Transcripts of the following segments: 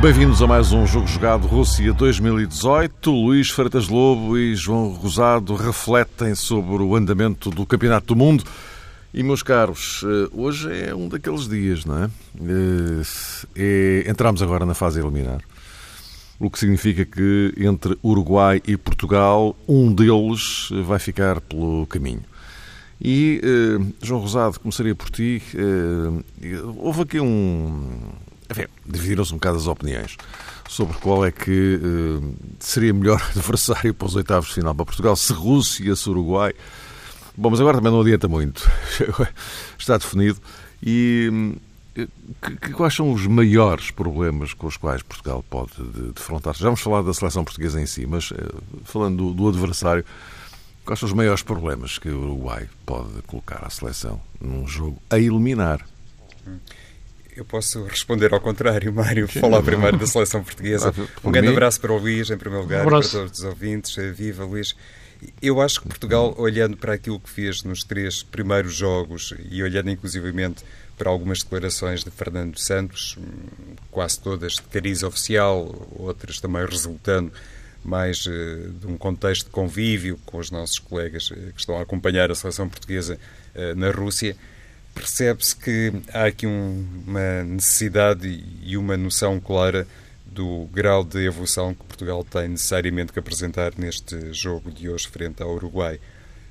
Bem-vindos a mais um Jogo Jogado Rússia 2018. Luís Freitas Lobo e João Rosado refletem sobre o andamento do Campeonato do Mundo. E, meus caros, eh, hoje é um daqueles dias, não é? é entramos agora na fase eliminar. O que significa que entre Uruguai e Portugal, um deles vai ficar pelo caminho. E, eh, João Rosado, começaria por ti. Eh, houve aqui um, enfim, dividiram-se um bocado as opiniões sobre qual é que seria melhor adversário para os oitavos de final para Portugal, se Rússia, se Uruguai. Bom, mas agora também não adianta muito. Está definido. E eh, que, quais são os maiores problemas com os quais Portugal pode defrontar-se? Já vamos falar da seleção portuguesa em si, mas uh, falando do, do, adversário, quais são os maiores problemas que o Uruguai pode colocar à seleção num jogo a eliminar? Hum. Eu posso responder ao contrário, Mário. Falar primeiro da seleção portuguesa. Um grande abraço para o Luís, em primeiro lugar, um para todos os ouvintes. Viva, Luís. Eu acho que Portugal, olhando para aquilo que fez nos três primeiros jogos e olhando inclusivamente para algumas declarações de Fernando Santos, quase todas de cariz oficial, outras também resultando mais uh, de um contexto de convívio com os nossos colegas uh, que estão a acompanhar a seleção portuguesa uh, na Rússia, percebe-se que há aqui um, uma necessidade e uma noção clara do grau de evolução que Portugal tem necessariamente que apresentar neste jogo de hoje frente ao Uruguai.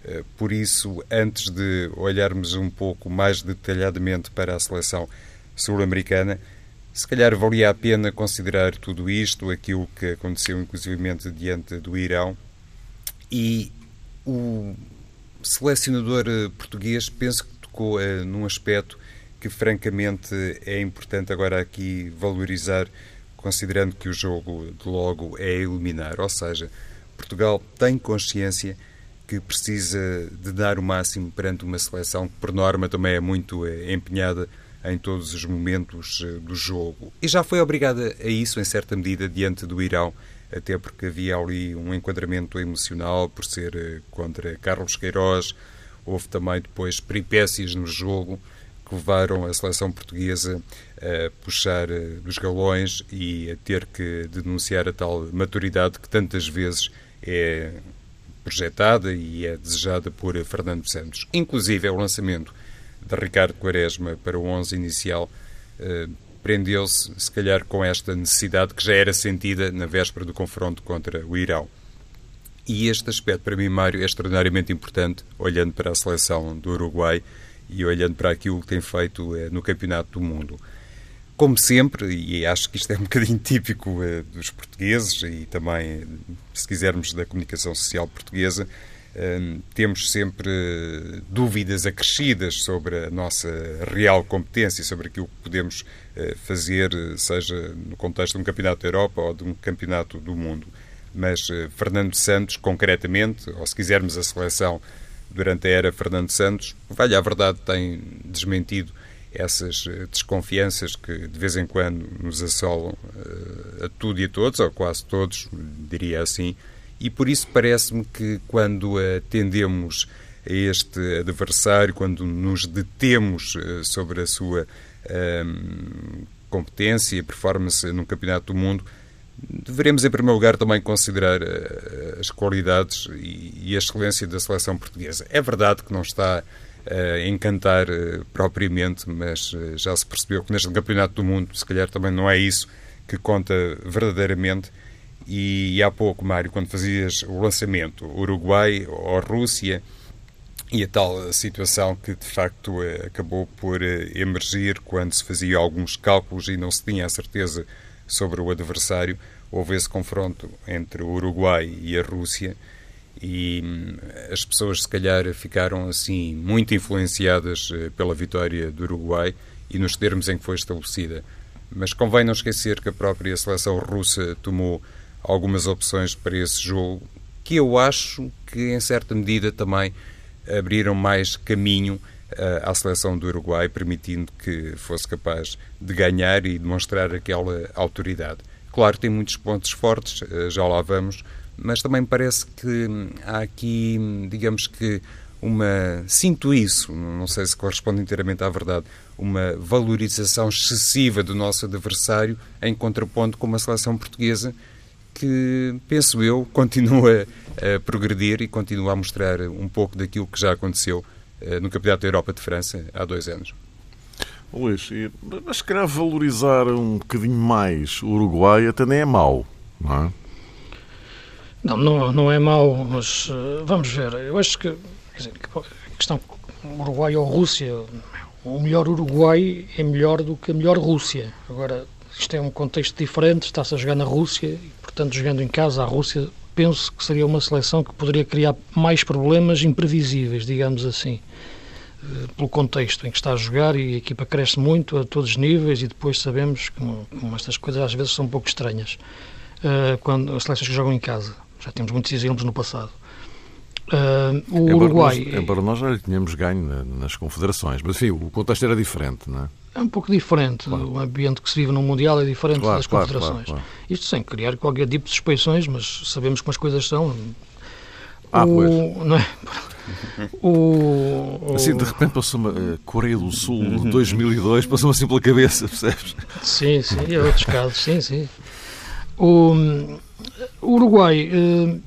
Eh, por isso, antes de olharmos um pouco mais detalhadamente para a seleção sul-americana, se calhar valia a pena considerar tudo isto, aquilo que aconteceu inclusivamente diante do Irão, e o selecionador eh, português penso que tocou uh, num aspecto que, francamente, é importante agora aqui valorizar, considerando que o jogo de logo é eliminar. Ou seja, Portugal tem consciência que precisa de dar o máximo perante uma seleção que, por norma, também é muito eh, empenhada em todos os momentos eh, do jogo. E já foi obrigada a isso, em certa medida, diante do Irão, até porque havia ali um enquadramento emocional por ser contra Carlos Queiroz, Houve também depois peripécias no jogo que levaram a seleção portuguesa a puxar eh, dos galões e a ter que denunciar a tal maturidade que tantas vezes é projetada e é desejada por Fernando Santos. Inclusive, o lançamento de Ricardo Quaresma para o 11 inicial eh, prendeu-se, se calhar, com esta necessidade que já era sentida na véspera do confronto contra o Irão. E este aspecto, para mim, Mário, é extraordinariamente importante, olhando para a seleção do Uruguai e olhando para aquilo que tem feito eh, no Campeonato do Mundo. Como sempre, e acho que isto é um bocadinho típico eh, dos portugueses e também, se quisermos, da comunicação social portuguesa, eh, temos sempre dúvidas acrescidas sobre a nossa real competência, sobre aquilo que podemos fazer, seja no contexto de um campeonato da Europa ou de um campeonato do mundo mas eh, Fernando Santos, concretamente, ou se quisermos a seleção durante a era Fernando Santos, vale a verdade, tem desmentido essas eh, desconfianças que de vez em quando nos assolam uh, a tudo e a todos, ou quase todos, diria assim, e por isso parece-me que quando atendemos a este adversário, quando nos detemos uh, sobre a sua uh, competência e performance no Campeonato do Mundo, Deveremos, em primeiro lugar, também considerar uh, as qualidades e, a excelência da seleção portuguesa. É verdade que não está uh, a encantar uh, propriamente, mas já se percebeu que neste Campeonato do Mundo, se calhar também não é isso que conta verdadeiramente. E há pouco, Mário, quando fazias o lançamento Uruguai ou Rússia, e a tal situação que de facto acabou por emergir quando se fazia alguns cálculos e não se tinha a certeza sobre o adversário. Houve esse confronto entre o Uruguai e a Rússia e hum, as pessoas se calhar ficaram assim muito influenciadas eh, pela vitória do Uruguai e nos termos em que foi estabelecida. Mas convém não esquecer que a própria seleção russa tomou algumas opções para esse jogo que eu acho que em certa medida também abriram mais caminho à seleção do Uruguai, permitindo que fosse capaz de ganhar e demonstrar aquela autoridade. Claro, tem muitos pontos fortes, já lá vamos, mas também parece que há aqui, digamos que, uma. Sinto isso, não sei se corresponde inteiramente à verdade, uma valorização excessiva do nosso adversário em contraponto com uma seleção portuguesa que, penso eu, continua a progredir e continua a mostrar um pouco daquilo que já aconteceu eh, no Campeonato da Europa de França há dois anos. Luís, mas se calhar valorizar um bocadinho mais o Uruguai até nem é mau, não é? Não, não, não é mau, mas uh, vamos ver. Eu acho que dizer, a questão Uruguai ou Rússia, o melhor Uruguai é melhor do que a melhor Rússia. Agora, isto é um contexto diferente, está-se a jogar na Rússia e, portanto, jogando em casa, a Rússia, penso que seria uma seleção que poderia criar mais problemas imprevisíveis, digamos assim, eh, pelo contexto em que está a jogar e a equipa cresce muito a todos os níveis e depois sabemos que como estas coisas às vezes são um pouco estranhas uh, quando as seleções que jogam em casa. Já temos muitos exemplos no passado. Uh, o embora Uruguai. Nós, embora nós já lhe tínhamos ganho nas confederações, mas enfim, o contexto era diferente, não é? É um pouco diferente. Claro. O ambiente que se vive no Mundial é diferente claro, das claro, confederações. Isto sem criar qualquer tipo de suspeições, mas sabemos como as coisas são. Ah, o, pois. Não é? o, assim, de repente passou uma uh, Coreia do Sul de 2002, passou-me assim pela cabeça, percebes? Sim, sim, e outros casos, sim, sim. O, o Uruguai. Uh,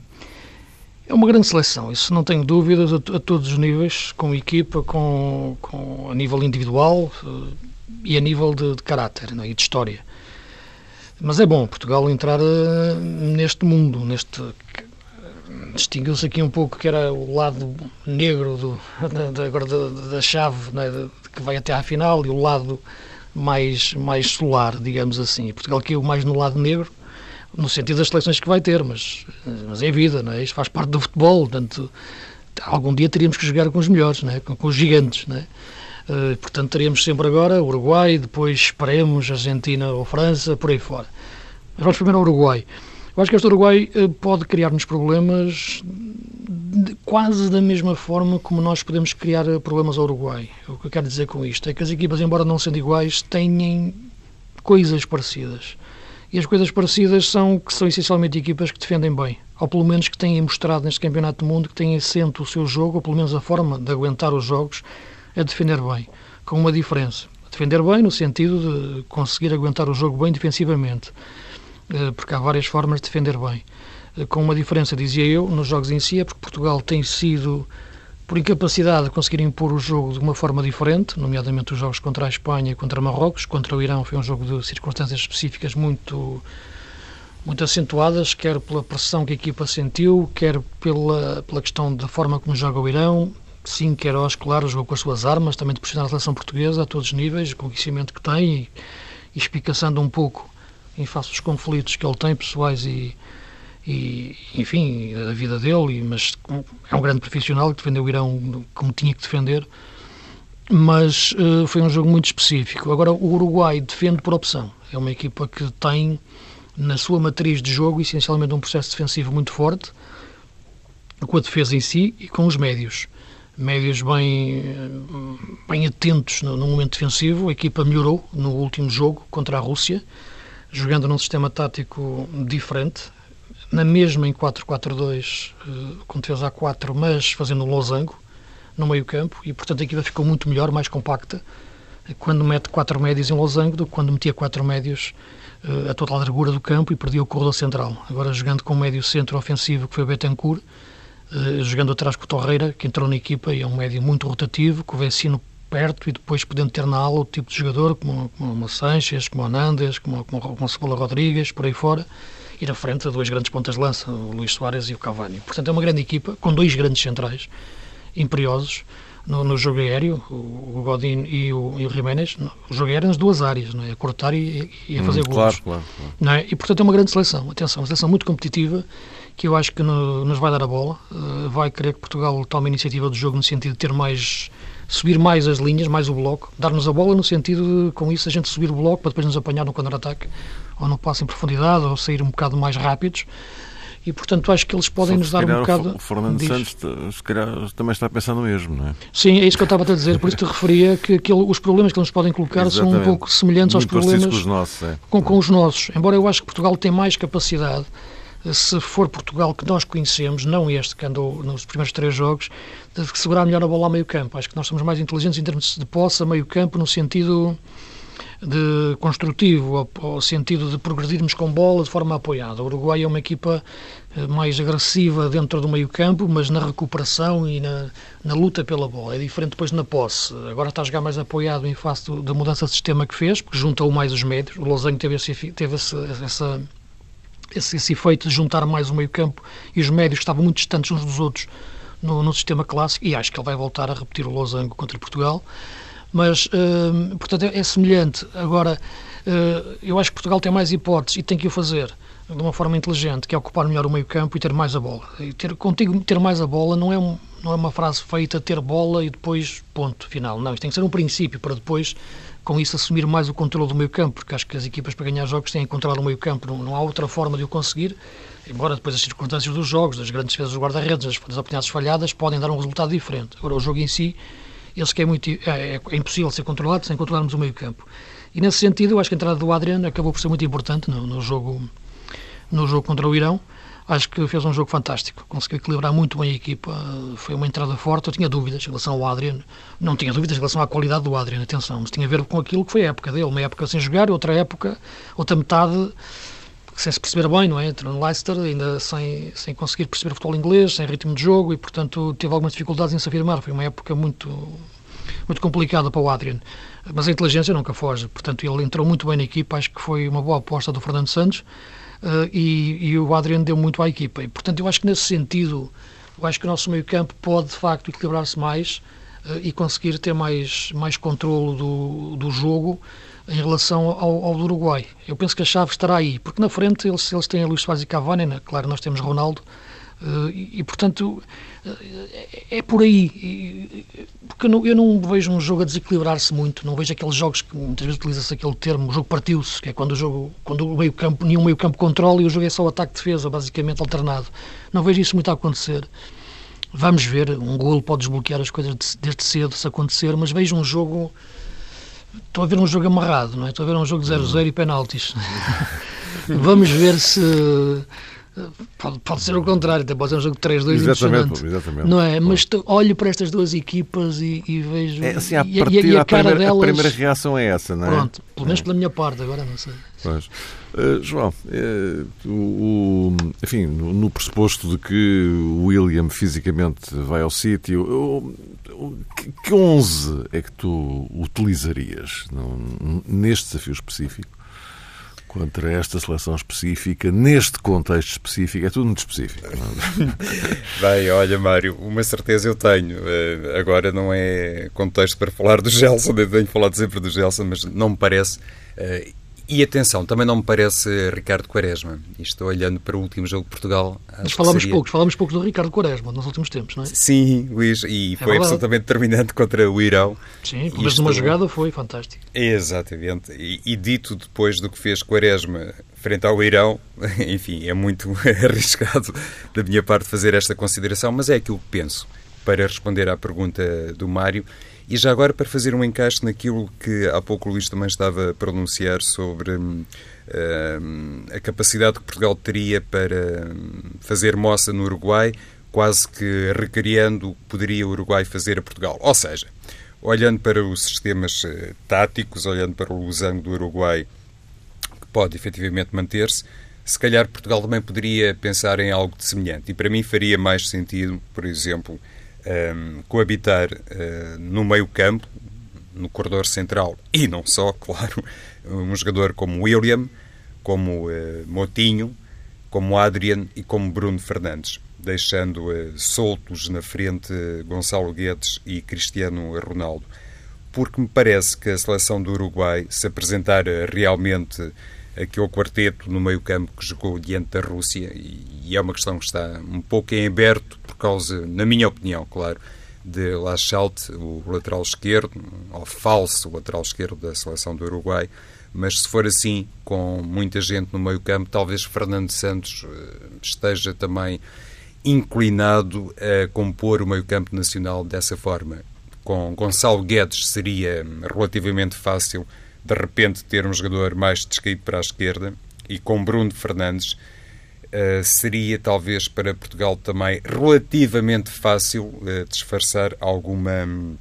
é uma grande seleção, isso não tenho dúvidas, a, a todos os níveis, com equipa, com, com, a nível individual uh, e a nível de, de caráter é? e de história. Mas é bom Portugal entrar uh, neste mundo, neste distinguiu-se aqui um pouco que era o lado negro do, da, da, da chave é? de, que vai até à final e o lado mais, mais solar, digamos assim. Portugal caiu mais no lado negro no sentido das seleções que vai ter, mas, mas é vida, não é? Isto faz parte do futebol, portanto, algum dia teríamos que jogar com os melhores, não é? com, com os gigantes, não? Uh, portanto, teríamos sempre agora Uruguai, depois esperemos Argentina ou França, por aí fora. Mas vamos primeiro ao Uruguai. Eu acho que este Uruguai uh, pode criar-nos problemas de, quase da mesma forma como nós podemos criar eh, problemas ao Uruguai. O que eu quero dizer com isto é que as equipas, embora não sendo iguais, têm coisas parecidas. E as coisas parecidas são que são essencialmente equipas que defendem bem, ou pelo menos que têm mostrado neste Campeonato do Mundo que têm assento o seu jogo, ou pelo menos a forma de aguentar os jogos, é defender bem, com uma diferença. Defender bem no sentido de conseguir aguentar o jogo bem defensivamente, eh, porque há várias formas de defender bem. Eh, com uma diferença, dizia eu, nos jogos em si, é porque Portugal tem sido por incapacidade de conseguir impor o jogo de uma forma diferente, nomeadamente os jogos contra a Espanha e contra Marrocos. Contra o Irão foi um jogo de circunstâncias específicas muito muito acentuadas, quer pela pressão que a equipa sentiu, quer pela, pela questão da forma como joga o Irão. Sim, quer aos claro, jogou com as suas armas, também de pressionar a seleção portuguesa a todos os níveis, o conhecimento que tem e, e espicaçando um pouco em face dos conflitos que ele tem, pessoais e, e, enfim, a vida dele, mas é um grande profissional que defendeu o Irão como tinha que defender, mas uh, foi um jogo muito específico. Agora, o Uruguai defende por opção. É uma equipa que tem na sua matriz de jogo essencialmente um processo defensivo muito forte, com a defesa em si e com os médios. Médios bem, bem atentos no, no momento defensivo. A equipa melhorou no último jogo contra a Rússia, jogando num sistema tático diferente, na mesma em 4-4-2, uh, com defesa a 4, mas fazendo um losango no meio-campo, e portanto a equipa ficou muito melhor, mais compacta, quando mete quatro médios em losango do que quando metia quatro médios uh, a toda a largura do campo e perdia o corredor central. Agora jogando com o médio centro ofensivo, que foi o Betancourt, jogando atrás com o Torreira, que entrou na equipa e é um médio muito rotativo, com o Vecino perto e depois podendo ter na ala o tipo de jogador, como, como o Sanches, como o Nandes, como, como, como o Cebola Rodrigues, por aí fora e na frente a dois grandes pontas de lança, o Luís Soares e o Cavani. Portanto, é uma grande equipa, com dois grandes centrais imperiosos no, no jogo aéreo, o, Godin e o, e o Jiménez, o jogo aéreo nas duas áreas, não é? a cortar e, e a fazer hum, gols. Claro, claro, claro. Não é? E, portanto, é uma grande seleção. Atenção, uma seleção muito competitiva, que eu acho que no, nos vai dar a bola, uh, vai querer que Portugal tome a iniciativa do jogo no sentido de ter mais subir mais as linhas, mais o bloco, dar-nos a bola no sentido de, com isso, a gente subir o bloco para depois nos apanhar no contra-ataque, ou no passo em profundidade, ou sair um bocado mais rápidos. e portanto acho que eles podem nos dar um bocado. O Fernando diz. Santos se calhar, também está no mesmo, não é? Sim, é isso que eu estava a dizer, por isso te referia que os problemas que eles podem colocar Exatamente. são um pouco semelhantes Muito aos problemas com os, nossos, é. com, com os nossos. Embora eu acho que Portugal tem mais capacidade se for Portugal que nós conhecemos, não este que andou nos primeiros três jogos, de segurar melhor a bola ao meio campo. Acho que nós somos mais inteligentes em termos de posse a meio campo, no sentido de construtivo, ao, sentido de progredirmos com bola de forma apoiada. O Uruguai é uma equipa eh, mais agressiva dentro do meio campo, mas na recuperação e na, na luta pela bola. É diferente depois na posse. Agora está a jogar mais apoiado em face da mudança de sistema que fez, porque juntou mais os médios. O Losango teve, esse, teve esse, essa esse, esse efeito de juntar mais o meio-campo e os médios estavam muito distantes uns dos outros no, no, sistema clássico, e acho que ele vai voltar a repetir o losango contra Portugal. Mas, uh, portanto, é, é, semelhante. Agora, uh, eu acho que Portugal tem mais hipóteses e tem que o fazer de uma forma inteligente, que é ocupar melhor o meio-campo e ter mais a bola. E ter, contigo ter mais a bola não é, um, não é uma frase feita ter bola e depois ponto final. Não, isto tem que ser um princípio para depois com isso assumir mais o controle do meio campo, porque acho que as equipas para ganhar jogos têm que controlar o meio campo, não, não, há outra forma de o conseguir, embora depois as circunstâncias dos jogos, das grandes defesas dos guarda-redes, das, das oportunidades falhadas, podem dar um resultado diferente. Agora, o jogo em si, é, muito, é, é, é impossível ser controlado sem controlarmos o meio campo. E nesse sentido, eu acho que a entrada do Adriano acabou por ser muito importante no, no jogo, no jogo contra o Irão, acho que fez um jogo fantástico. Conseguiu equilibrar muito bem a equipa. Foi uma entrada forte. Eu tinha dúvidas em relação ao Adrian. Não tinha dúvidas em relação à qualidade do Adrian, atenção. Mas tinha a ver com aquilo que foi a época dele. Uma época sem jogar, outra época, outra metade sem se perceber bem, não é? Entrou no Leicester, ainda sem, sem conseguir perceber o futebol inglês, sem ritmo de jogo e, portanto, teve algumas dificuldades em se afirmar. Foi uma época muito, muito complicada para o Adrian. Mas a inteligência nunca foge. Portanto, ele entrou muito bem na equipa. Acho que foi uma boa aposta do Fernando Santos uh, e, e, o Adriano deu muito à equipa. E, portanto, eu acho que nesse sentido, eu acho que o nosso meio-campo pode, de facto, equilibrar-se mais uh, e conseguir ter mais, mais controle do, do jogo em relação ao, ao Uruguai. Eu penso que a chave estará aí, porque na frente eles, eles têm a Luís Soares e Cavani, né? claro, nós temos Ronaldo, e, e, portanto, é, é por aí. Porque eu não, eu não, vejo um jogo a desequilibrar-se muito, não vejo aqueles jogos que muitas vezes utiliza-se aquele termo, o jogo partiu-se, que é quando o jogo, quando o meio campo, nenhum meio campo controla e o jogo é só ataque-defesa, basicamente alternado. Não vejo isso muito a acontecer. Vamos ver, um golo pode desbloquear as coisas desde cedo, se acontecer, mas vejo um jogo. Estou a ver um jogo amarrado, não é? Estou a ver um jogo 0-0 e penaltis. Vamos ver se Pode, pode ser o contrário, até pode ser um jogo de 3-2 exatamente, exatamente. Não é? Mas olho para estas duas equipas e, e vejo. É, assim, a, e, e a, cara primeira, delas. A primeira reação é essa, não é? Pronto, pelo menos é. pela minha parte, agora não sei. Pois. Uh, João, uh, o, enfim, no, no, pressuposto de que o William fisicamente vai ao sítio, que, que 11 é que tu utilizarias no, neste desafio específico? Contra esta seleção específica, neste contexto específico, é tudo muito específico. Bem, olha, Mário, uma certeza eu tenho. Eh, agora não é contexto para falar do Gelson, eu tenho falado sempre do Gelson, mas não me parece eh, e atenção, também não me parece Ricardo Quaresma. Estou olhando para o último jogo de Portugal. Mas falamos seria... pouco, falamos pouco do Ricardo Quaresma nos últimos tempos, não é? Sim, Luís, e é foi absolutamente determinante contra o Irão. Sim, mas Isto... numa jogada foi fantástico. Exatamente. E, e, dito depois do que fez Quaresma frente ao Irão, enfim, é muito arriscado da minha parte fazer esta consideração, mas é aquilo que penso para responder à pergunta do Mário. E já agora, para fazer um encaixe naquilo que há pouco o Luís também estava a pronunciar sobre uh, a capacidade que Portugal teria para hum, fazer moça no Uruguai, quase que recriando o que poderia o Uruguai fazer a Portugal. Ou seja, olhando para os sistemas uh, táticos, olhando para o losango do Uruguai, que pode efetivamente manter-se, se calhar Portugal também poderia pensar em algo de semelhante. E para mim faria mais sentido, por exemplo, um, ehm, coabitar uh, no meio-campo, no corredor central e não só, claro, um jogador como William, como uh, Motinho, como Adrian e como Bruno Fernandes, deixando uh, soltos na frente Gonçalo Guedes e Cristiano Ronaldo. Porque me parece que a seleção do Uruguai, se apresentar realmente aquele quarteto no meio-campo que jogou diante da Rússia, e, é uma questão que está um pouco em aberto por causa, na minha opinião, claro, de Lachalte, o lateral esquerdo, ou falso lateral esquerdo da seleção do Uruguai, mas se for assim, com muita gente no meio campo, talvez Fernando Santos eh, esteja também inclinado a compor o meio campo nacional dessa forma. Com Gonçalo Guedes seria relativamente fácil, de repente, ter um jogador mais descaído para a esquerda, e com Bruno Fernandes uh, seria talvez para Portugal também relativamente fácil uh, disfarçar alguma um,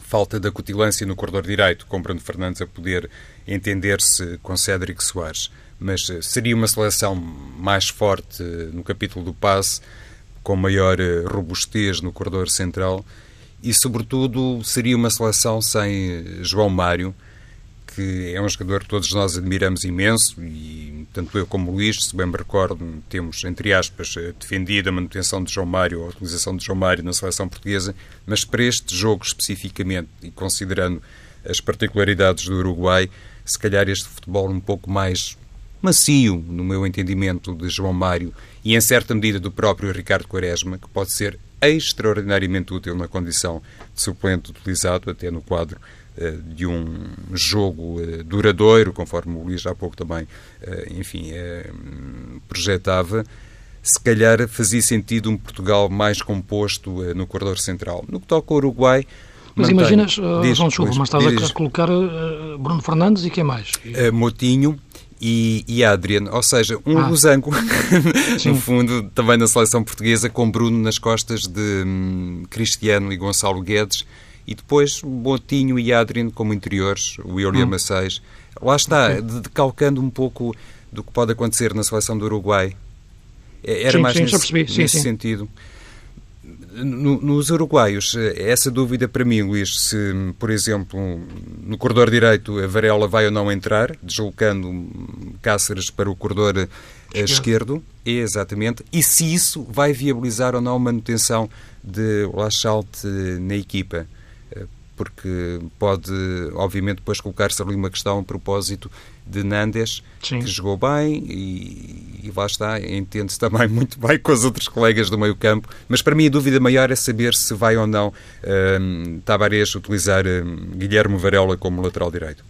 falta de acutilância no corredor direito, com Bruno Fernandes a poder entender-se com Cédric Soares. Mas uh, seria uma seleção mais forte no capítulo do passe, com maior robustez no corredor central e, sobretudo, seria uma seleção sem João Mário, que é um jogador que todos nós admiramos imenso e tanto eu como o Luís, se bem me recordo, temos, entre aspas, defendido a manutenção de João Mário, a utilização de João Mário na seleção portuguesa, mas para este jogo especificamente e considerando as particularidades do Uruguai, se calhar este futebol um pouco mais macio, no meu entendimento, de João Mário e, em certa medida, do próprio Ricardo Quaresma, que pode ser extraordinariamente útil na condição de suplente utilizado, até no quadro eh, de um jogo eh, duradouro, conforme o Luís há pouco também, eh, enfim, projetava, se calhar fazia sentido um Portugal mais composto no corredor central. No que toca ao Uruguai, mas imaginas, uh, diz, João Chuva, mas estás diz, a colocar uh, Bruno Fernandes e quem mais? Uh, Motinho e, e Adrian, ou seja, um ah. losango, no fundo, também na seleção portuguesa, com Bruno nas costas de um, Cristiano e Gonçalo Guedes, e depois Botinho e Adrien como interiores, o William hum. Lá está, decalcando um pouco do que pode acontecer na seleção do Uruguai. É, era sim, mais sim, nesse, nesse sim, sentido. No, nos uruguaios, essa dúvida para mim, Luís, se, por exemplo, no corredor direito a Varela vai ou não entrar, deslocando Cáceres para o corredor eh, esquerdo. esquerdo, exatamente, e se isso vai viabilizar ou não a manutenção de Lachalte na equipa porque pode, obviamente, depois colocar-se ali uma questão a propósito de Nandes, Sim. que jogou bem e, e lá está, entende-se também muito bem com os outros colegas do meio campo, mas para mim a dúvida maior é saber se vai ou não um, Tavares utilizar um, Guilherme Varela como lateral direito.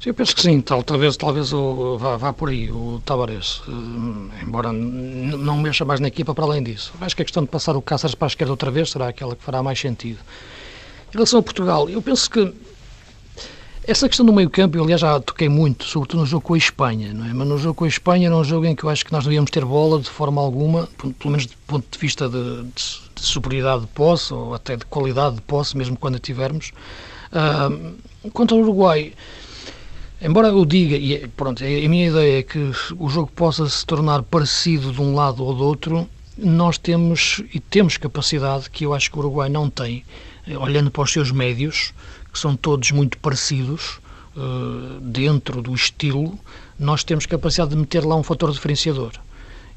Sim, eu penso que sim, tal, talvez, talvez o, vá, vá por aí o Tavares, hum, embora não mexa mais na equipa para além disso. Acho que a questão de passar o Cáceres para a esquerda outra vez será aquela que fará mais sentido. Em relação a Portugal, eu penso que essa questão do meio-campo, eu aliás já toquei muito, sobretudo no jogo com a Espanha, não é? Mas no jogo com a Espanha era um jogo em que eu acho que nós devíamos ter bola de forma alguma, pelo menos do ponto de vista de, de, de superioridade de posse ou até de qualidade de posse, mesmo quando a tivermos. Uh, quanto ao Uruguai, embora eu diga, e é, pronto, a minha ideia é que o jogo possa se tornar parecido de um lado ou do outro, nós temos e temos capacidade que eu acho que o Uruguai não tem olhando para os seus médios, que são todos muito parecidos, uh, dentro do estilo, nós temos capacidade de meter lá um fator diferenciador.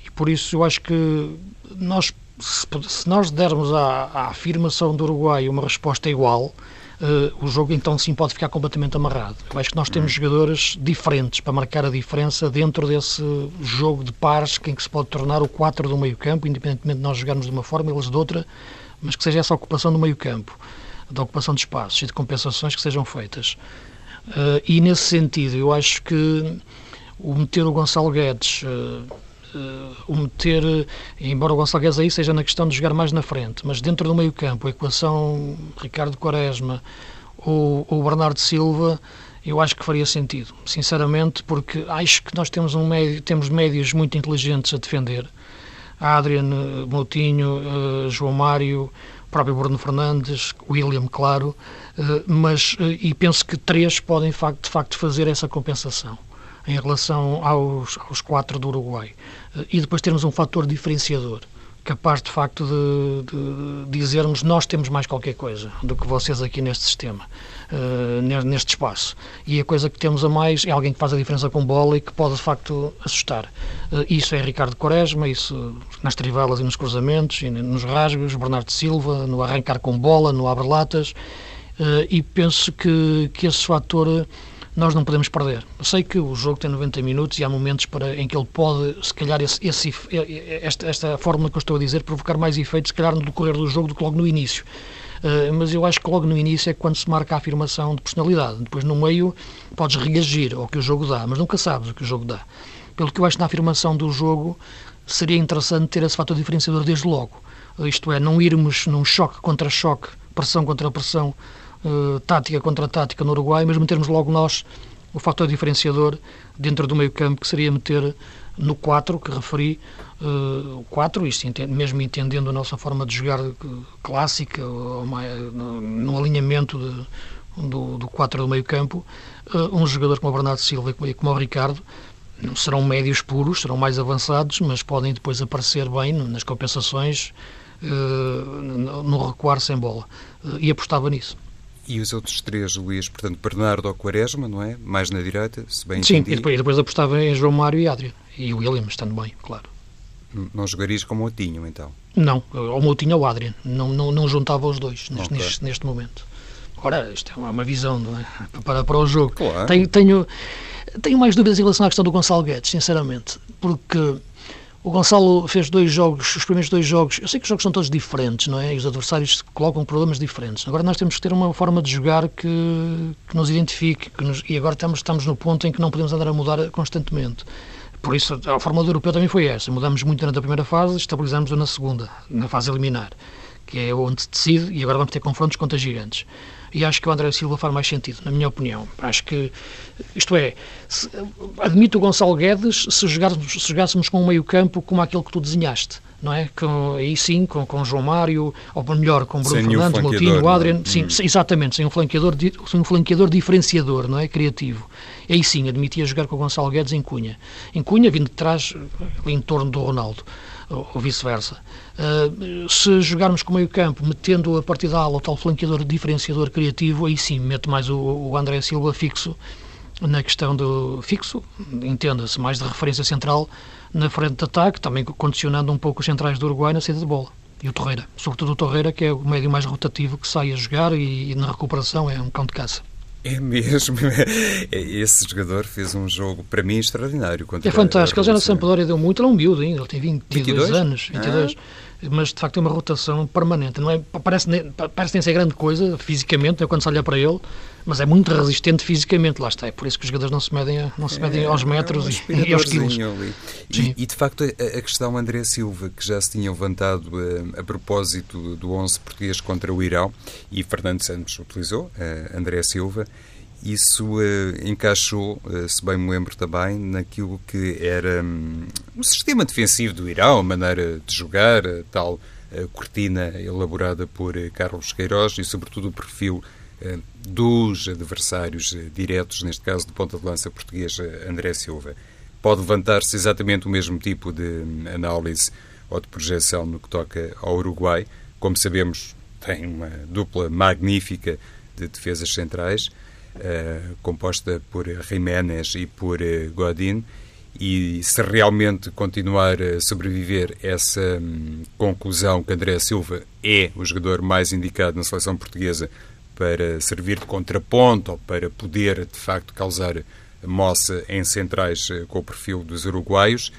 E por isso eu acho que nós, se, nós dermos à, à, afirmação do Uruguai uma resposta igual, Uh, o jogo então sim pode ficar completamente amarrado. Eu acho que nós temos hum. jogadores diferentes para marcar a diferença dentro desse jogo de pares em que se pode tornar o 4 do meio campo, independentemente de nós jogarmos de uma forma e eles de outra, mas que seja essa ocupação do meio campo, da ocupação de espaços e de compensações que sejam feitas. Uh, e nesse sentido, eu acho que o meter o Gonçalo Guedes, uh, uh, o meter, embora o Gonçalo Guedes aí seja na questão de jogar mais na frente, mas dentro do meio campo, a equação Ricardo Quaresma ou Bernardo Silva, eu acho que faria sentido, sinceramente, porque acho que nós temos, um médio, temos médios muito inteligentes a defender Adrian, Moutinho, eh, João Mário, próprio Bruno Fernandes, William, claro, eh, mas eh, e penso que três podem de facto fazer essa compensação em relação aos, aos quatro do Uruguai. E depois termos um fator diferenciador capaz de facto de, de, dizermos nós temos mais qualquer coisa do que vocês aqui neste sistema, uh, neste espaço. E a coisa que temos a mais é alguém que faz a diferença com bola e que pode de facto assustar. Uh, isso é Ricardo Quaresma, isso nas trivelas e nos cruzamentos, e nos rasgos, Bernardo Silva, no arrancar com bola, no abre-latas, uh, e penso que, que esse fator nós não podemos perder. Eu sei que o jogo tem 90 minutos e há momentos para, em que ele pode, se calhar, esse, esse, esta, esta fórmula que eu estou a dizer, provocar mais efeitos, se calhar, no decorrer do jogo do que logo no início. Uh, mas eu acho que logo no início é quando se marca a afirmação de personalidade. Depois, no meio, podes reagir ao que o jogo dá, mas nunca sabes o que o jogo dá. Pelo que eu acho na afirmação do jogo, seria interessante ter esse fator diferenciador desde logo. Isto é, não irmos num choque contra choque, pressão contra pressão, uh, tática contra tática no Uruguai, mas metermos logo nós o fator diferenciador dentro do meio campo, que seria meter no 4, que referi, uh, o 4, isto mesmo entendendo a nossa forma de jogar clássica, ou mais, no, no, alinhamento de, do, do 4 do meio campo, uh, um jogador como o Bernardo Silva e como o Ricardo, não serão médios puros, serão mais avançados, mas podem depois aparecer bem nas compensações, uh, no recuar sem bola. e apostava nisso. E os outros três, Luís, portanto, Bernardo ou Quaresma, não é? Mais na direita, se bem Sim, entendi. e depois, depois apostava em João Mário e Adriano. E o William, estando bem, claro. Não jogarias com o Moutinho, então? Não, ou Moutinho ou Adriano. Não, não, não juntava os dois neste, okay. neste, neste, momento. Agora, isto é uma, uma visão, não é? Para, para o jogo. Claro. Tenho, tenho, tenho mais dúvidas em relação à questão do Gonçalo Guedes, sinceramente. Porque o Gonçalo fez dois jogos, os primeiros dois jogos. Eu sei que os jogos são todos diferentes, não é? E os adversários colocam problemas diferentes. Agora nós temos que ter uma forma de jogar que, que nos identifique. Que nos, e agora estamos, estamos no ponto em que não podemos andar a mudar constantemente. Por isso, a fórmula do europeu também foi essa. Mudamos muito durante a primeira fase, estabilizamos-o na segunda, na fase eliminar, que é onde se decide, e agora vamos ter confrontos contra gigantes e acho que o André Silva faz mais sentido, na minha opinião. Acho que, isto é, se, admito o Gonçalo Guedes se jogássemos, se jogássemos com um meio-campo como aquele que tu desenhaste. Não é? Com, aí sim, com, com João Mário, ou melhor, com Bruno sem Fernandes, Moutinho, Adriano, é? sim, hum. exatamente, sem um, flanqueador, sem um flanqueador diferenciador, não é? Criativo. Aí sim, admitia jogar com o Gonçalo Guedes em Cunha. Em Cunha, vindo de trás, em torno do Ronaldo ou vice-versa. Uh, se jogarmos com o meio campo, metendo a partir da ala o tal flanqueador diferenciador criativo, aí sim mete mais o, o André Silva fixo na questão do fixo, entenda-se, mais de referência central na frente de ataque, também condicionando um pouco os centrais do Uruguai na saída de bola. E o Torreira, sobretudo o Torreira, que é o médio mais rotativo que sai a jogar e, e na recuperação é um cão de caça. É mesmo. Esse jogador fez um jogo, para mim, extraordinário. é fantástico. Ele já na Sampdoria deu muito. Ele é um miúdo ainda. Ele tem 22, 22? anos. 22. Ah mas de facto é uma rotação permanente. Não é, parece, parece nem ser grande coisa fisicamente, é quando se olha para ele, mas é muito resistente fisicamente, lá está. É por isso que os jogadores não se medem, não se medem é, aos metros é um e, aos quilos. E, e, de facto a, a questão André Silva, que já se tinha levantado a, eh, a propósito do 11 português contra o Irão, e Fernando Santos utilizou, uh, André Silva, isso uh, encaixou, uh, se bem me lembro também, naquilo que era um, o sistema defensivo do Irão, a maneira de jogar, a tal uh, cortina elaborada por Carlos Queiroz e, sobretudo, o perfil dos adversários diretos, neste caso do ponta de lança português André Silva. Pode levantar-se exatamente o mesmo tipo de hum, análise ou de projeção no que toca ao Uruguai. Como sabemos, tem uma dupla magnífica de defesas centrais uh, composta por Jiménez e por uh, Godin, e se realmente continuar a sobreviver essa um, conclusão que André Silva é o jogador mais indicado na seleção portuguesa para servir de contraponto ou para poder, de facto, causar moça em centrais uh, com o perfil dos uruguaios,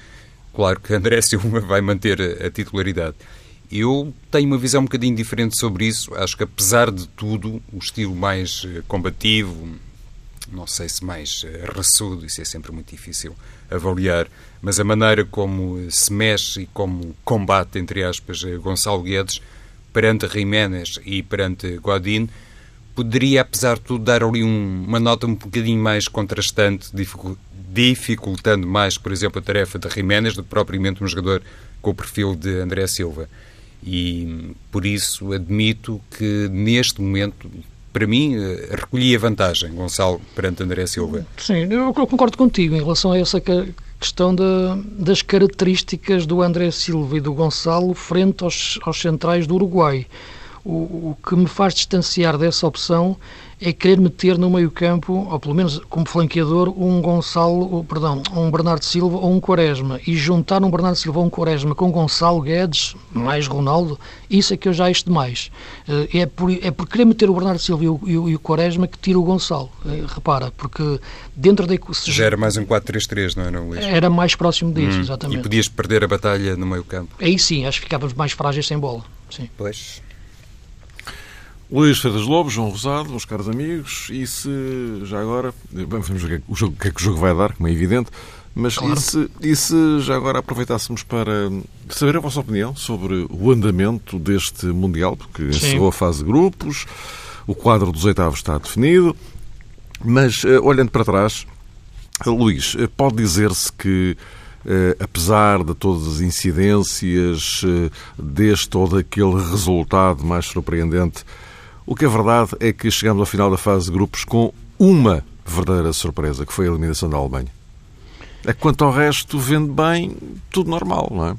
claro que André Silva vai manter a, titularidade. Eu tenho uma visão um bocadinho diferente sobre isso. Acho que, apesar de tudo, o estilo mais eh, combativo, não sei se mais eh, raçudo, isso é sempre muito difícil avaliar, mas a maneira como eh, se mexe e como combate, entre aspas, Gonçalo Guedes perante Jiménez e perante Godin, poderia, apesar de tudo, dar ali um, uma nota um bocadinho mais contrastante, dificultando mais, por exemplo, a tarefa de Jiménez do que propriamente um jogador com o perfil de André Silva. E por isso admito que neste momento, para mim, eh, recolhi a vantagem, Gonçalo, perante André Silva. Sim, eu concordo contigo em relação a essa questão da, das características do André Silva e do Gonçalo frente aos, aos centrais do Uruguai. O, o que me faz distanciar dessa opção é querer meter no meio-campo, ou pelo menos como flanqueador, um Gonçalo, perdão, um Bernardo Silva ou um Quaresma e juntar um Bernardo Silva ou um Quaresma com Gonçalo Guedes, mais Ronaldo, isso é que eu já acho demais. Eh, é por, é por querer meter o Bernardo Silva e o, e o, e o Quaresma que tira o Gonçalo. Eh, repara, porque dentro da. Já era mais um 4-3-3, não é, não, Luís? Era mais próximo disso, hum, exatamente. E podias perder a batalha no meio-campo. Aí sim, acho que ficávamos mais frágeis sem bola. Sim. Pois. Luís Freitas Lobo, João Rosado, meus caros amigos, e se já agora, vamos ver o, jogo, o que é que o jogo vai dar, como é evidente, mas claro. e, se, e se já agora aproveitássemos para saber a vossa opinião sobre o andamento deste Mundial, porque encerrou a fase de grupos, o quadro dos oitavos está definido, mas eh, olhando para trás, Luís, eh, pode dizer-se que Uh, apesar de todas as incidências uh, deste ou daquele resultado mais surpreendente, o que é verdade é que chegamos ao final da fase de grupos com uma verdadeira surpresa, que foi a eliminação da Alemanha. É quanto ao resto, vendo bem, tudo normal, não é?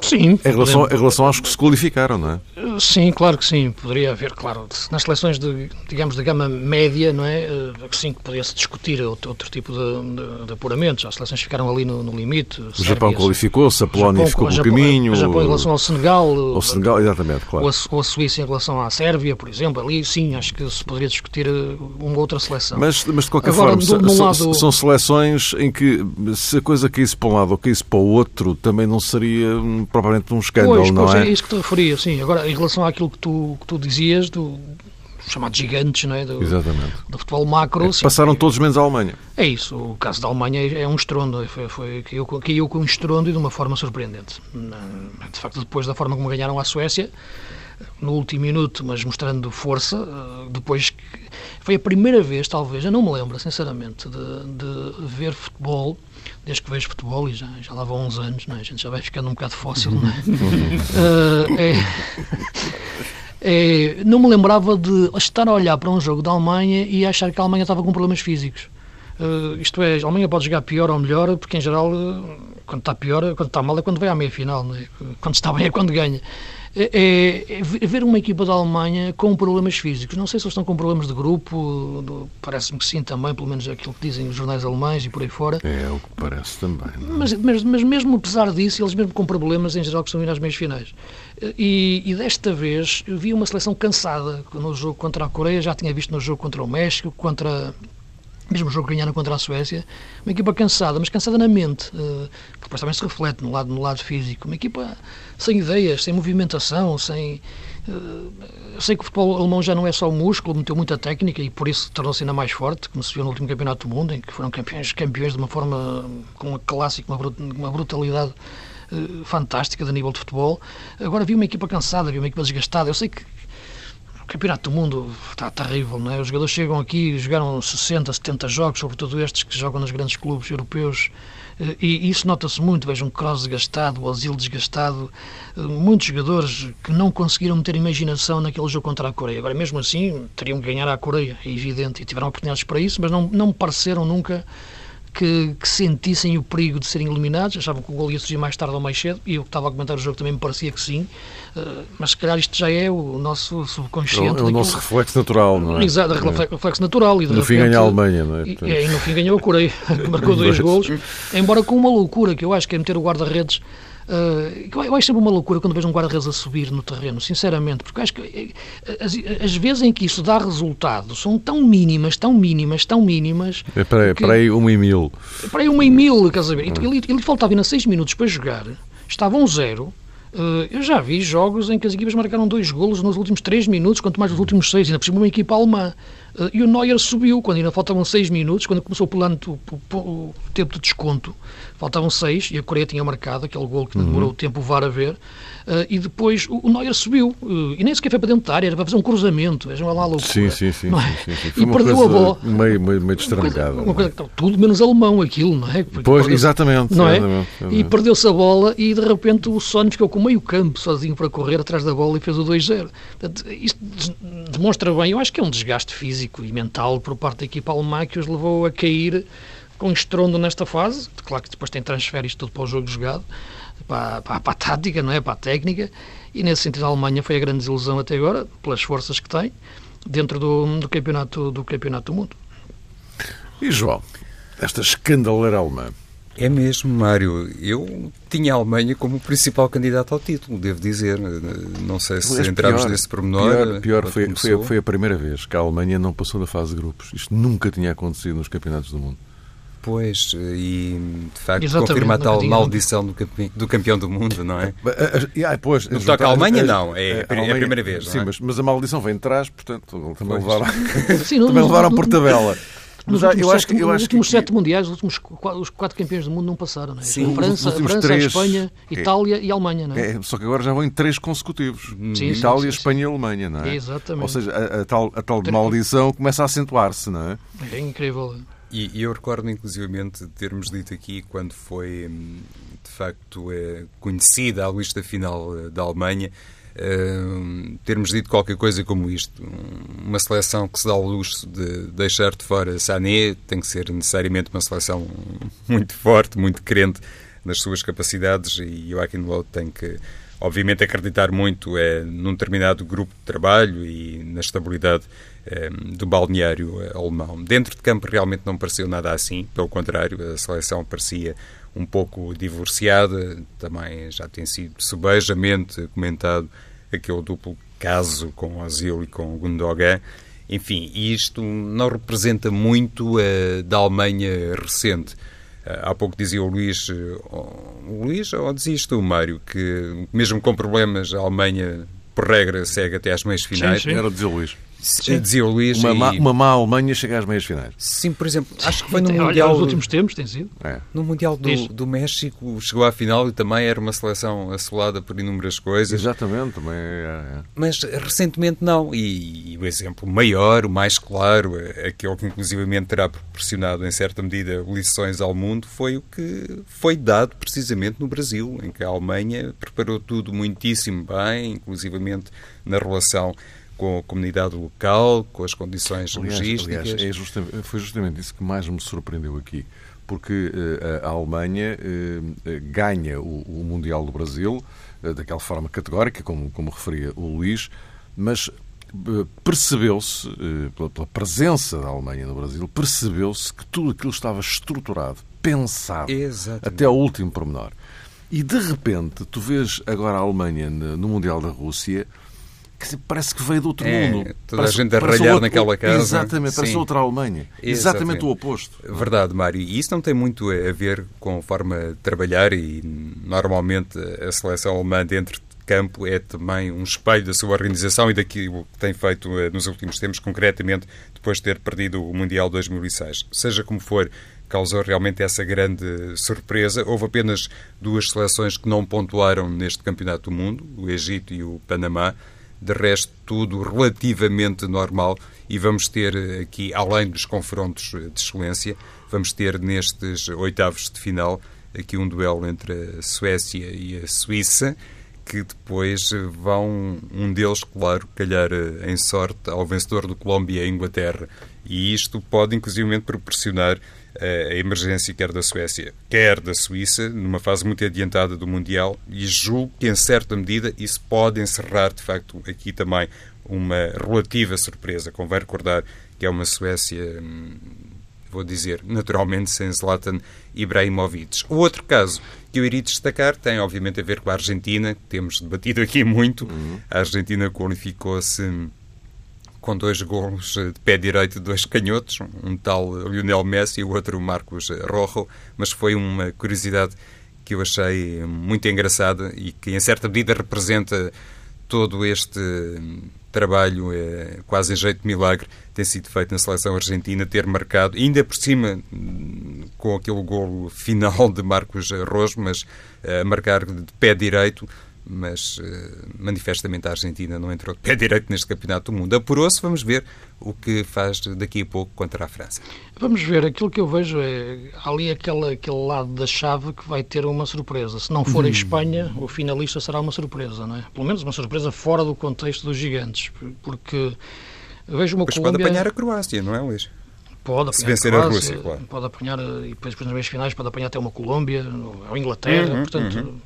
Sim. Em relação, em relação aos que se qualificaram, não é? Sim, claro que sim. Poderia haver, claro, nas seleções de, digamos, de gama média, não é? Eh, sim, que poderia-se discutir outro, outro tipo de, de, de, apuramentos. As seleções ficaram ali no, no limite. O Sérvia, Japão qualificou-se, a Polónia ficou pelo caminho. O Japão em relação ao Senegal. Ao Senegal, exatamente, claro. Ou a, ou a Suíça em relação à Sérvia, por exemplo. Ali, sim, acho que se poderia discutir eh, uma outra seleção. Mas, mas de qualquer Agora, forma, do, são, lado... são seleções em que, se a coisa caísse para um lado ou caísse para o outro, também não seria propriamente um escândalo pois, não pois, é? é isso que te referia, sim. Agora, em relação àquilo que tu, que tu dizias, do chamados gigantes, não é? Do, Exatamente. Do futebol macro. É, sim, passaram todos menos a Alemanha. É isso. O caso da Alemanha é, é um estrondo. Foi, foi, caiu, caiu com um estrondo e de uma forma surpreendente. De facto, depois da forma como ganharam a Suécia, no último minuto, mas mostrando força, eh, depois foi a primeira vez, talvez, eu não me lembro, sinceramente, de, de ver futebol desde que vejo futebol, e já, já lá vão uns anos, não é? a gente já vai ficando um bocado fóssil, não é? uh, é, é, não me lembrava de estar a olhar para um jogo da Alemanha e achar que a Alemanha estava com problemas físicos. Uh, isto é, a Alemanha pode jogar pior ou melhor, porque em geral, quando está pior, quando está mal é quando vai à meia-final, é? quando está bem é quando ganha é, é, é, ver uma equipa da Alemanha com problemas físicos. Não sei se eles estão com problemas de grupo, parece-me que sim também, pelo menos aquilo que dizem os jornais alemães e por aí fora. É, o que parece também. É? Mas, mas, mas, mesmo apesar disso, eles mesmo com problemas, em geral, que estão ir às meias finais. E, e, desta vez eu vi uma seleção cansada no jogo contra a Coreia, já tinha visto no jogo contra o México, contra mesmo o jogo ganhando contra a Suécia, uma equipa cansada, mas cansada na mente, uh, que depois também se reflete no lado, no lado físico. Uma equipa sem ideias, sem movimentação, sem. Eu sei que o futebol alemão já não é só o músculo, meteu muita técnica e por isso tornou-se ainda mais forte, como se viu no último Campeonato do Mundo, em que foram campeões, campeões de uma forma, com uma clássica, uma, uma brutalidade uh, fantástica de nível de futebol. Agora vi uma equipa cansada, vi uma equipa desgastada. Eu sei que o Campeonato do Mundo está terrível, não é? Os jogadores chegam aqui jogaram 60, 70 jogos, sobretudo estes que jogam nos grandes clubes europeus, eh, e isso nota-se muito. Vejo um Kroos desgastado, o Asilo desgastado, eh, muitos jogadores que não conseguiram meter imaginação naquele jogo contra a Coreia. Agora, mesmo assim, teriam que ganhar a Coreia, é evidente, e tiveram oportunidades para isso, mas não, não me pareceram nunca que, que, sentissem o perigo de serem eliminados, achavam que o gol ia surgir mais tarde ou mais cedo, e eu que estava a comentar o jogo também me parecia que sim, uh, mas se calhar isto já é o nosso subconsciente. É o, nosso reflexo natural, não é? Exato, é. reflexo natural. E no repente, fim ganha a Alemanha, não é? E, e, no fim ganhou a Coreia, marcou dois gols, embora com uma loucura que eu acho que é meter o guarda-redes Uh, eu acho sempre uma loucura quando vejo um guarda-redes a subir no terreno, sinceramente, porque acho que eh, as, as, vezes em que isso dá resultado são tão mínimas, tão mínimas, tão mínimas. É para, aí uma e mil. Para aí uma e mil, quer saber? Ele, ele faltava ainda seis minutos para jogar, estavam um zero. Uh, eu já vi jogos em que as equipas marcaram dois golos nos últimos três minutos, quanto mais nos últimos seis, ainda por cima uma equipa alemã. E o Neuer subiu, quando ainda faltavam seis minutos, quando começou o plano, o, tempo de desconto, faltavam seis, e a Coreia tinha marcado aquele gol que demorou uhum. tempo o VAR a ver, Uh, e depois o, Neuer subiu, uh, e nem sequer foi para dentro da área, era para fazer um cruzamento, vejam lá a loucura. Sim, sim, sim. É? sim, sim, sim. E perdeu a bola. Meio, meio, meio destrambelhada. Uma, coisa, que tudo menos alemão aquilo, não é? Porque pois, exatamente. Não é? Exatamente, exatamente. E perdeu-se a bola e de repente o Sónia ficou com meio campo sozinho para correr atrás da bola e fez o 2-0. Isto demonstra bem, eu acho que é um desgaste físico e mental por parte da equipa alemã que os levou a cair com estrondo nesta fase. Claro que depois tem transfer isto tudo para o jogo jogado para, para, para, a tática, não é? para a técnica, e nesse sentido a Alemanha foi a grande desilusão até agora, pelas forças que tem, dentro do, do, campeonato, do campeonato do mundo. E João, esta escandaleira alemã? É mesmo, Mário. Eu tinha a Alemanha como principal candidato ao título, devo dizer. Não sei se Mas entramos pior, nesse pormenor. Pior, pior foi, foi, foi, a primeira vez que a Alemanha não passou da fase de grupos. Isto nunca tinha acontecido nos campeonatos do mundo. Pois, e de facto Exatamente, confirma a tal maldição do, campe... do, campeão do mundo, não é? Ah, pois, no que toca à Alemanha, não, é, a, Alemanha, é a primeira vez. Sim, é? mas, mas, a maldição vem de trás, portanto, também pois. levaram, sim, também levaram por tabela. Nos mas eu acho que, eu acho últimos que... sete mundiais, os últimos os quatro campeões do mundo não passaram, não é? Sim, a França, a França três... a Espanha, é. Itália é. e Alemanha, não é? é? Só que agora já vão em três consecutivos. Sim, Itália, sim, sim, Espanha e Alemanha, não é? Exatamente. Ou seja, a, a tal, a tal maldição começa a acentuar-se, não é? É incrível. E, e eu recordo, inclusivamente, termos dito aqui, quando foi, hum, de facto, é, conhecida a lista final eh, da Alemanha, Termos dito qualquer coisa como isto. Uma seleção que se dá ao luxo de deixar de fora Sané tem que ser necessariamente uma seleção muito forte, muito crente nas suas capacidades e Joaquim Lowe tem que, obviamente, acreditar muito é, num determinado grupo de trabalho e na estabilidade é, do balneário alemão. Dentro de campo realmente não pareceu nada assim, pelo contrário, a seleção parecia um pouco divorciada, também já tem sido subejamente comentado aquele duplo caso com Ozil e com Gundogan. Enfim, isto não representa muito uh, da Alemanha recente. Uh, há pouco dizia o Luís, o Luís, ou dizias tu, Mário, que mesmo com problemas a Alemanha, por regra, segue até às meias finais. Sim, sim. Era dizer o Luís. Sim. Dizia o Luís. Uma, e... má, uma má Alemanha chega às meias finais. Sim, por exemplo, acho que foi no Olha, Mundial. Nos últimos tempos tem sido. É. No Mundial do, do, México chegou à final e também era uma seleção assolada por inúmeras coisas. Exatamente, também é, é. Mas recentemente não. E, e, o exemplo maior, o mais claro, aquele que inclusivamente terá proporcionado em certa medida lições ao mundo, foi o que foi dado precisamente no Brasil, em que a Alemanha preparou tudo muitíssimo bem, inclusivamente na relação com a comunidade local, com as condições aliás, logísticas. Aliás, é justamente, foi justamente isso que mais me surpreendeu aqui, porque uh, a Alemanha uh, ganha o, o, Mundial do Brasil uh, daquela forma categórica, como, como referia o Luís, mas percebeu-se, pela, pela, presença da Alemanha no Brasil, percebeu-se que tudo aquilo estava estruturado, pensado, Exatamente. até ao último pormenor. E de repente, tu vês agora a Alemanha no Mundial da Rússia parece que veio do outro é, mundo. Toda parece, a gente a ralhar naquela casa. Exatamente, parece outra Alemanha. Exatamente. exatamente o oposto. Verdade, Mário. E isso não tem muito a ver com a forma de trabalhar e normalmente a seleção alemã dentro de campo é também um espelho da sua organização e daquilo que tem feito eh, nos últimos tempos, concretamente depois de ter perdido o Mundial 2006. Seja como for, causou realmente essa grande surpresa. Houve apenas duas seleções que não pontuaram neste Campeonato do Mundo, o Egito e o Panamá de resto, tudo relativamente normal. E vamos ter aqui, além dos confrontos de excelência, vamos ter nestes oitavos de final aqui um duelo entre a Suécia e a Suíça, que depois vão, um deles, claro, calhar em sorte ao vencedor do Colômbia e a Inglaterra. E isto pode, inclusive, proporcionar a emergência quer da Suécia, quer da Suíça, numa fase muito adiantada do Mundial, e julgo que, em certa medida, isso pode encerrar, de facto, aqui também uma relativa surpresa. Convém recordar que é uma Suécia, hum, vou dizer, naturalmente sem Zlatan Ibrahimovic. O outro caso que eu iria destacar tem, obviamente, a ver com a Argentina, que temos debatido aqui muito. Uhum. A Argentina qualificou-se com dois golos de pé direito de dois canhotos, um tal Lionel Messi e o outro Marcos Rojo, mas foi uma curiosidade que eu achei muito engraçada e que em certa medida representa todo este trabalho é, quase em jeito de milagre tem sido feito na seleção argentina, ter marcado, ainda por cima com aquele golo final de Marcos Rojo, mas a marcar de pé direito mas uh, manifestamente a Argentina não entrou de pé direito neste Campeonato do Mundo. Apurou-se, vamos ver o que faz daqui a pouco contra a França. Vamos ver, aquilo que eu vejo é ali aquele, aquele lado da chave que vai ter uma surpresa. Se não for a Espanha, o finalista será uma surpresa, não é? Pelo menos uma surpresa fora do contexto dos gigantes, porque vejo uma Pois Colômbia... pode apanhar a Croácia, não é, Luís? Pode apanhar Se vencer a, Croácia, a Rússia, claro. Pode apanhar, e depois, depois nas meias finais, pode apanhar até uma Colômbia, ou Inglaterra, uhum, portanto... Uhum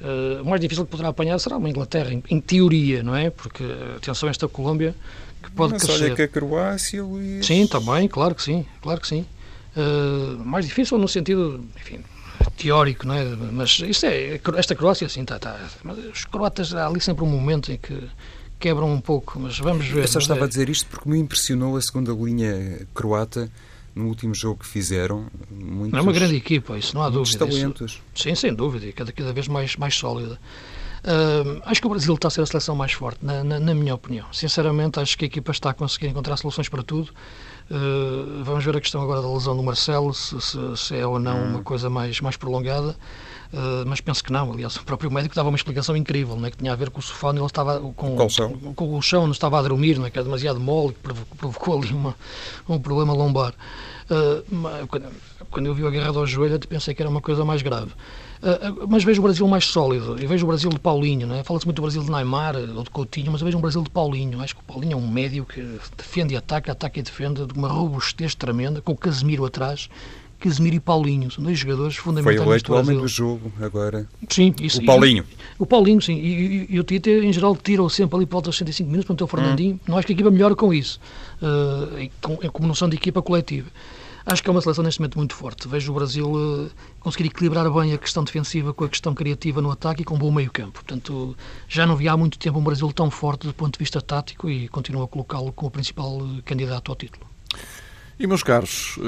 Uh, o mais difícil que poderá apanhar será uma Inglaterra, em, em, teoria, não é? Porque, atenção, esta Colômbia que pode Mas crescer. olha que a Croácia, Luís... Sim, também, claro que sim, claro que sim. Uh, mais difícil no sentido, enfim, teórico, não é? Mas isso é, esta Croácia, assim, está, tá. Mas os croatas, há ali sempre um momento em que quebram um pouco, mas vamos ver. Eu só estava é. a dizer isto porque me impressionou a segunda linha croata no último jogo que fizeram. Muitos, é uma grande equipa, isso não há dúvida. talentos. Isso, sim, sem dúvida, e cada, cada vez mais, mais sólida. Uh, acho que o Brasil está a ser a seleção mais forte, na, na, na, minha opinião. Sinceramente, acho que a equipa está a conseguir encontrar soluções para tudo. Uh, vamos ver a questão agora da lesão do Marcelo, se, se, se é ou não hum. uma coisa mais, mais prolongada. Uh, mas penso que não. Aliás, o próprio médico dava uma explicação incrível, né, que tinha a ver com o sofá, ele estava com, com, com o chão, não estava a dormir, né, que era demasiado mole, que provocou, provocou ali uma, um problema lombar. Uh, quando, quando eu vi a guerra do joelho, pensei que era uma coisa mais grave. Uh, mas vejo o Brasil mais sólido. Eu vejo o Brasil de Paulinho. Né? Fala-se muito do Brasil de Neymar ou de Coutinho, mas eu vejo um Brasil de Paulinho. Acho que o Paulinho é um médio que defende e ataca, ataca e defende, de uma robustez tremenda, com o Casemiro atrás. Casemiro e Paulinho, são dois jogadores fundamentais. Foi eleito o homem do jogo agora. Sim, isso. O Paulinho. E, o Paulinho, sim. E, e, e o Tite, em geral, tira sempre ali para volta dos 65 minutos, para o Fernandinho. Hum. Não acho que a equipa melhora com isso, uh, com, como noção de equipa coletiva. Acho que é uma seleção neste momento muito forte. Vejo o Brasil uh, conseguir equilibrar bem a questão defensiva com a questão criativa no ataque e com um bom meio-campo. Portanto, já não vi há muito tempo um Brasil tão forte do ponto de vista tático e continuo a colocá-lo como o principal uh, candidato ao título. E meus caros,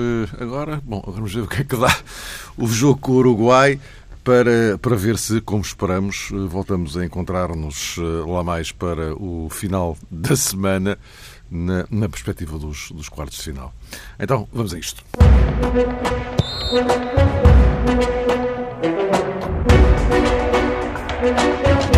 agora, bom, vamos ver o que é que dá o jogo com o Uruguai para, para ver se, como esperamos, voltamos a encontrar-nos lá mais para o final da semana na, na perspectiva dos, dos quartos de final. Então, vamos a isto. Música